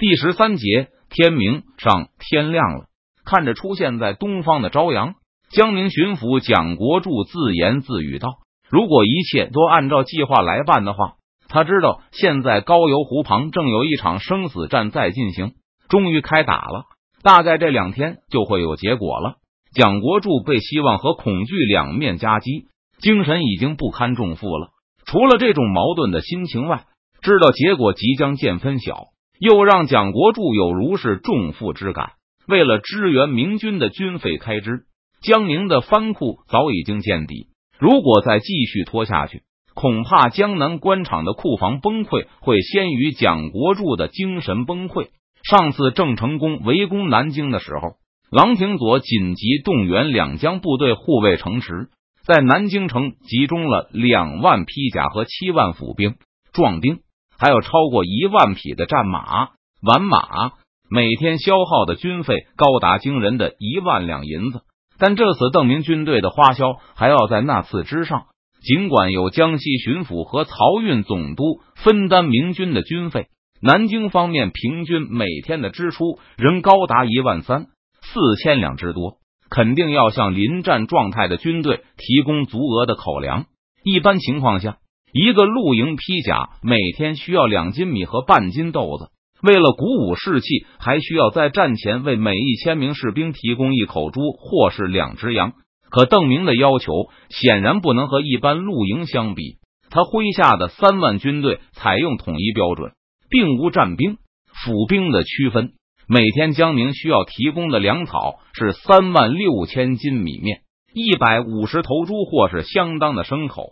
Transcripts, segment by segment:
第十三节，天明上，天亮了，看着出现在东方的朝阳，江宁巡抚蒋国柱自言自语道：“如果一切都按照计划来办的话，他知道现在高邮湖旁正有一场生死战在进行，终于开打了，大概这两天就会有结果了。”蒋国柱被希望和恐惧两面夹击，精神已经不堪重负了。除了这种矛盾的心情外，知道结果即将见分晓。又让蒋国柱有如释重负之感。为了支援明军的军费开支，江宁的藩库早已经见底。如果再继续拖下去，恐怕江南官场的库房崩溃会先于蒋国柱的精神崩溃。上次郑成功围攻南京的时候，郎廷佐紧急动员两江部队护卫城池，在南京城集中了两万披甲和七万府兵、壮丁。还有超过一万匹的战马、完马，每天消耗的军费高达惊人的一万两银子。但这次邓明军队的花销还要在那次之上。尽管有江西巡抚和漕运总督分担明军的军费，南京方面平均每天的支出仍高达一万三四千两之多，肯定要向临战状态的军队提供足额的口粮。一般情况下。一个露营披甲每天需要两斤米和半斤豆子。为了鼓舞士气，还需要在战前为每一千名士兵提供一口猪或是两只羊。可邓明的要求显然不能和一般露营相比。他麾下的三万军队采用统一标准，并无战兵、府兵的区分。每天江宁需要提供的粮草是三万六千斤米面、一百五十头猪或是相当的牲口、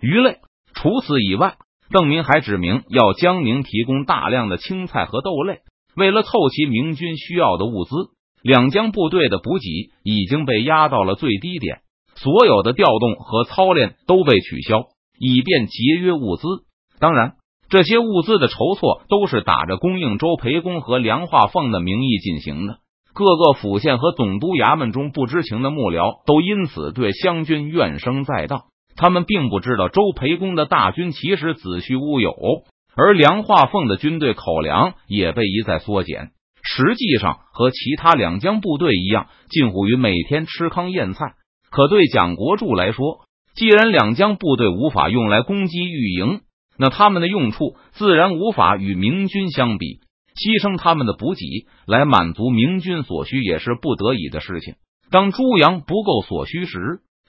鱼类。除此以外，邓明还指明要江宁提供大量的青菜和豆类。为了凑齐明军需要的物资，两江部队的补给已经被压到了最低点，所有的调动和操练都被取消，以便节约物资。当然，这些物资的筹措都是打着供应周培公和梁化凤的名义进行的。各个府县和总督衙门中不知情的幕僚都因此对湘军怨声载道。他们并不知道周培公的大军其实子虚乌有，而梁化凤的军队口粮也被一再缩减，实际上和其他两江部队一样，近乎于每天吃糠咽菜。可对蒋国柱来说，既然两江部队无法用来攻击御营，那他们的用处自然无法与明军相比。牺牲他们的补给来满足明军所需，也是不得已的事情。当猪羊不够所需时，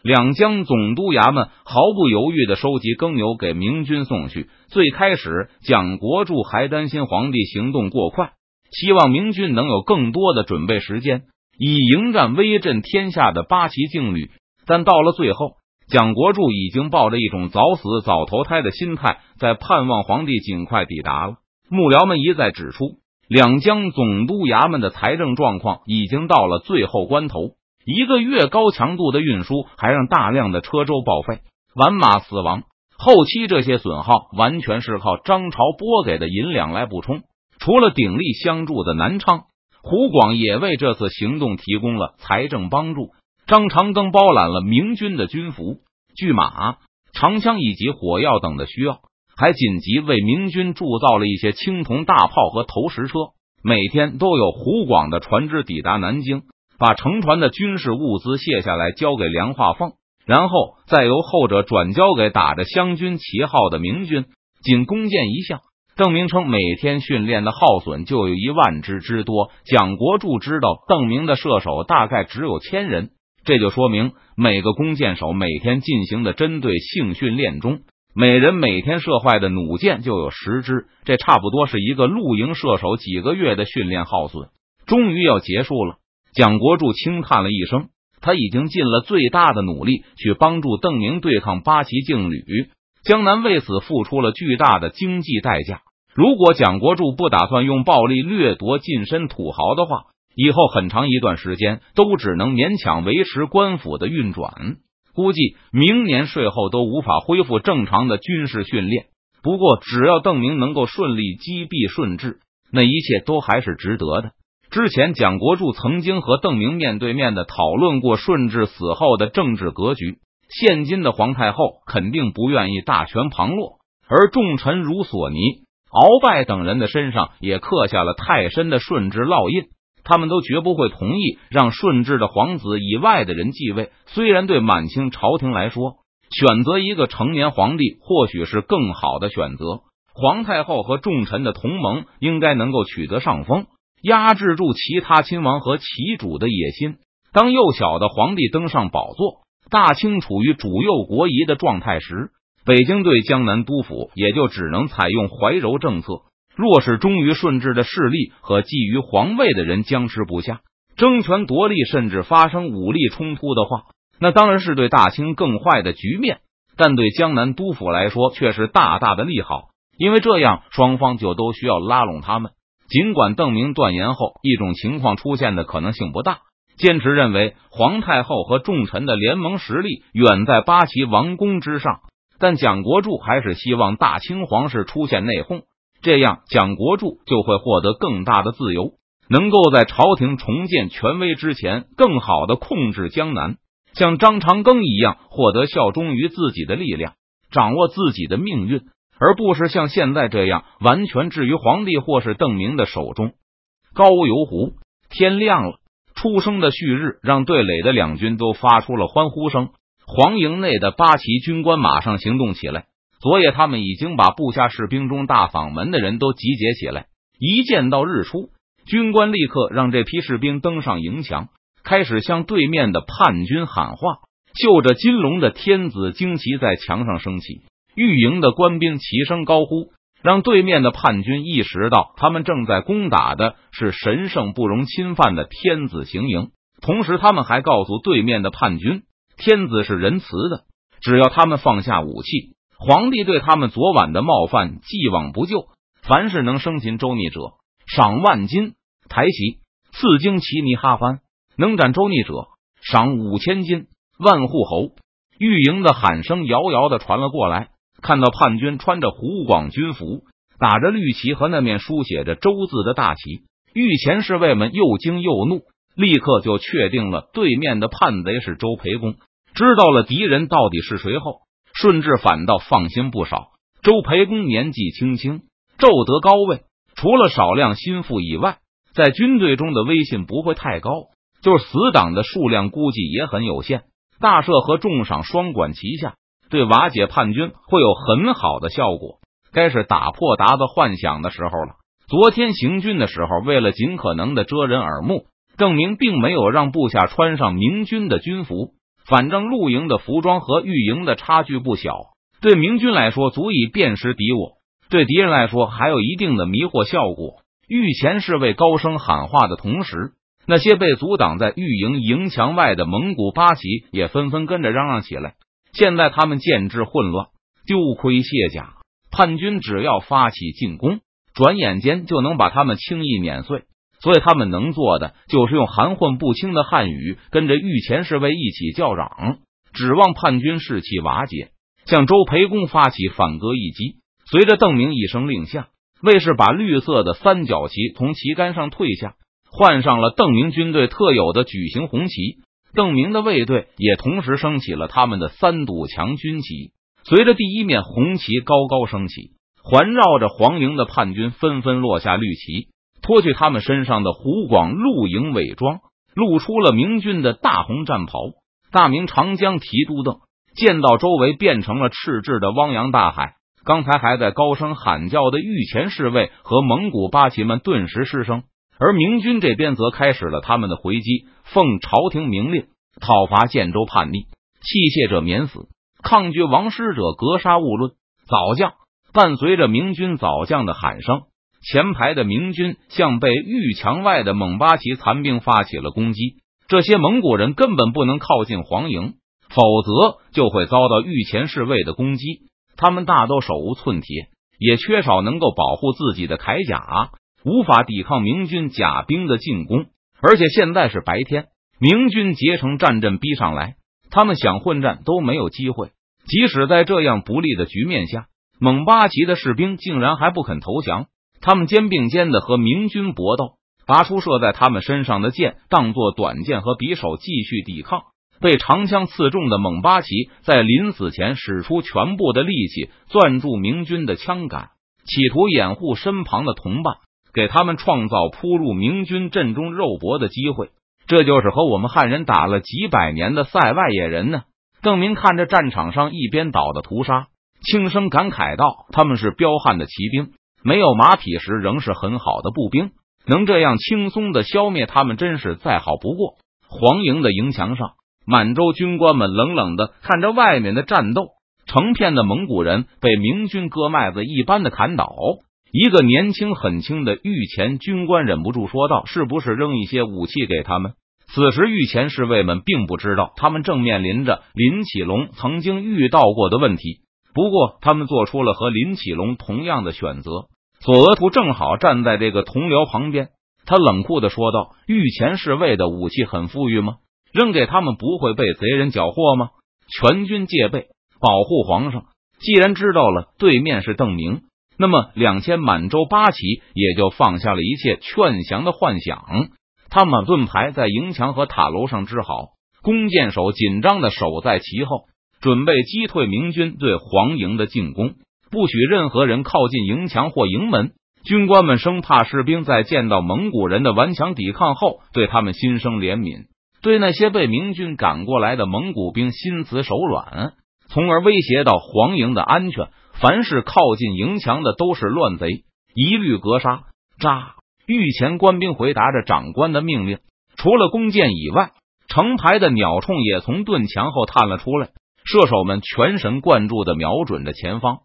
两江总督衙门毫不犹豫的收集耕牛给明军送去。最开始，蒋国柱还担心皇帝行动过快，希望明军能有更多的准备时间，以迎战威震天下的八旗劲旅。但到了最后，蒋国柱已经抱着一种早死早投胎的心态，在盼望皇帝尽快抵达了。幕僚们一再指出，两江总督衙门的财政状况已经到了最后关头。一个月高强度的运输，还让大量的车轴报废、完马死亡。后期这些损耗完全是靠张朝拨给的银两来补充。除了鼎力相助的南昌、湖广，也为这次行动提供了财政帮助。张长庚包揽了明军的军服、巨马、长枪以及火药等的需要，还紧急为明军铸造了一些青铜大炮和投石车。每天都有湖广的船只抵达南京。把乘船的军事物资卸下来，交给梁化凤，然后再由后者转交给打着湘军旗号的明军。仅弓箭一项，邓明称每天训练的耗损就有一万支之多。蒋国柱知道邓明的射手大概只有千人，这就说明每个弓箭手每天进行的针对性训练中，每人每天射坏的弩箭就有十支。这差不多是一个露营射手几个月的训练耗损，终于要结束了。蒋国柱轻叹了一声，他已经尽了最大的努力去帮助邓明对抗八旗劲旅，江南为此付出了巨大的经济代价。如果蒋国柱不打算用暴力掠夺近身土豪的话，以后很长一段时间都只能勉强维持官府的运转，估计明年税后都无法恢复正常的军事训练。不过，只要邓明能够顺利击毙顺治，那一切都还是值得的。之前，蒋国柱曾经和邓明面对面的讨论过顺治死后的政治格局。现今的皇太后肯定不愿意大权旁落，而重臣如索尼、鳌拜等人的身上也刻下了太深的顺治烙印。他们都绝不会同意让顺治的皇子以外的人继位。虽然对满清朝廷来说，选择一个成年皇帝或许是更好的选择，皇太后和重臣的同盟应该能够取得上风，压制住其他亲王和旗主的野心。当幼小的皇帝登上宝座，大清处于主右国疑的状态时，北京对江南督府也就只能采用怀柔政策。若是忠于顺治的势力和觊觎皇位的人僵持不下，争权夺利，甚至发生武力冲突的话，那当然是对大清更坏的局面。但对江南督府来说，却是大大的利好，因为这样双方就都需要拉拢他们。尽管邓明断言后一种情况出现的可能性不大，坚持认为皇太后和重臣的联盟实力远在八旗王公之上，但蒋国柱还是希望大清皇室出现内讧。这样，蒋国柱就会获得更大的自由，能够在朝廷重建权威之前，更好的控制江南，像张长庚一样获得效忠于自己的力量，掌握自己的命运，而不是像现在这样完全置于皇帝或是邓明的手中。高邮湖，天亮了，初升的旭日让对垒的两军都发出了欢呼声。黄营内的八旗军官马上行动起来。昨夜，他们已经把部下士兵中大嗓门的人都集结起来。一见到日出，军官立刻让这批士兵登上营墙，开始向对面的叛军喊话。绣着金龙的天子旌旗在墙上升起，御营的官兵齐声高呼，让对面的叛军意识到他们正在攻打的是神圣不容侵犯的天子行营。同时，他们还告诉对面的叛军，天子是仁慈的，只要他们放下武器。皇帝对他们昨晚的冒犯既往不咎，凡是能生擒周逆者，赏万金；抬旗赐旌旗尼哈番，能斩周逆者，赏五千金。万户侯御营的喊声遥遥的传了过来，看到叛军穿着湖广军服，打着绿旗和那面书写着“周”字的大旗，御前侍卫们又惊又怒，立刻就确定了对面的叛贼是周培公。知道了敌人到底是谁后。顺治反倒放心不少。周培公年纪轻轻，骤得高位，除了少量心腹以外，在军队中的威信不会太高。就是死党的数量估计也很有限。大赦和重赏双管齐下，对瓦解叛军会有很好的效果。该是打破达子幻想的时候了。昨天行军的时候，为了尽可能的遮人耳目，邓明并没有让部下穿上明军的军服。反正露营的服装和御营的差距不小，对明军来说足以辨识敌我，对敌人来说还有一定的迷惑效果。御前侍卫高声喊话的同时，那些被阻挡在御营营墙外的蒙古八旗也纷纷跟着嚷嚷起来。现在他们见之混乱，丢盔卸甲，叛军只要发起进攻，转眼间就能把他们轻易碾碎。所以他们能做的就是用含混不清的汉语跟着御前侍卫一起叫嚷，指望叛军士气瓦解，向周培公发起反戈一击。随着邓明一声令下，卫士把绿色的三角旗从旗杆上退下，换上了邓明军队特有的矩形红旗。邓明的卫队也同时升起了他们的三堵墙军旗。随着第一面红旗高高升起，环绕着黄营的叛军纷纷落下绿旗。脱去他们身上的湖广露营伪装，露出了明军的大红战袍。大明长江提督邓见到周围变成了赤赤的汪洋大海，刚才还在高声喊叫的御前侍卫和蒙古八旗们顿时失声，而明军这边则开始了他们的回击。奉朝廷明令，讨伐建州叛逆，弃械者免死，抗拒王师者格杀勿论。早将伴随着明军早将的喊声。前排的明军向被御墙外的蒙八旗残兵发起了攻击。这些蒙古人根本不能靠近黄营，否则就会遭到御前侍卫的攻击。他们大都手无寸铁，也缺少能够保护自己的铠甲，无法抵抗明军甲兵的进攻。而且现在是白天，明军结成战阵逼上来，他们想混战都没有机会。即使在这样不利的局面下，蒙八旗的士兵竟然还不肯投降。他们肩并肩的和明军搏斗，拔出射在他们身上的剑当做短剑和匕首继续抵抗。被长枪刺中的蒙八旗在临死前使出全部的力气攥住明军的枪杆，企图掩护身旁的同伴，给他们创造扑入明军阵中肉搏的机会。这就是和我们汉人打了几百年的塞外野人呢。邓明看着战场上一边倒的屠杀，轻声感慨道：“他们是彪悍的骑兵，没有马匹时仍是很好的步兵，能这样轻松的消灭他们，真是再好不过。”黄营的营墙上，满洲军官们冷冷的看着外面的战斗。成片的蒙古人被明军割麦子一般的砍倒。一个年轻很轻的御前军官忍不住说道：“是不是扔一些武器给他们？”此时，御前侍卫们并不知道，他们正面临着林启龙曾经遇到过的问题。不过，他们做出了和林启龙同样的选择。索额图正好站在这个同僚旁边，他冷酷的说道：“御前侍卫的武器很富裕吗？扔给他们不会被贼人缴获吗？”全军戒备。保护皇上。既然知道了对面是邓明，那么两千满洲八旗也就放下了一切劝降的幻想。他们盾牌在营墙和塔楼上支好，弓箭手紧张的守在其后，准备击退明军对黄营的进攻。不许任何人靠近营墙或营门。军官们生怕士兵在见到蒙古人的顽强抵抗后，对他们心生怜悯，对那些被明军赶过来的蒙古兵心慈手软。从而威胁到黄营的安全。凡是靠近营墙的都是乱贼，一律格杀。扎！御前官兵回答着长官的命令。除了弓箭以外，成排的鸟铳也从盾墙后探了出来。射手们全神贯注的瞄准着前方。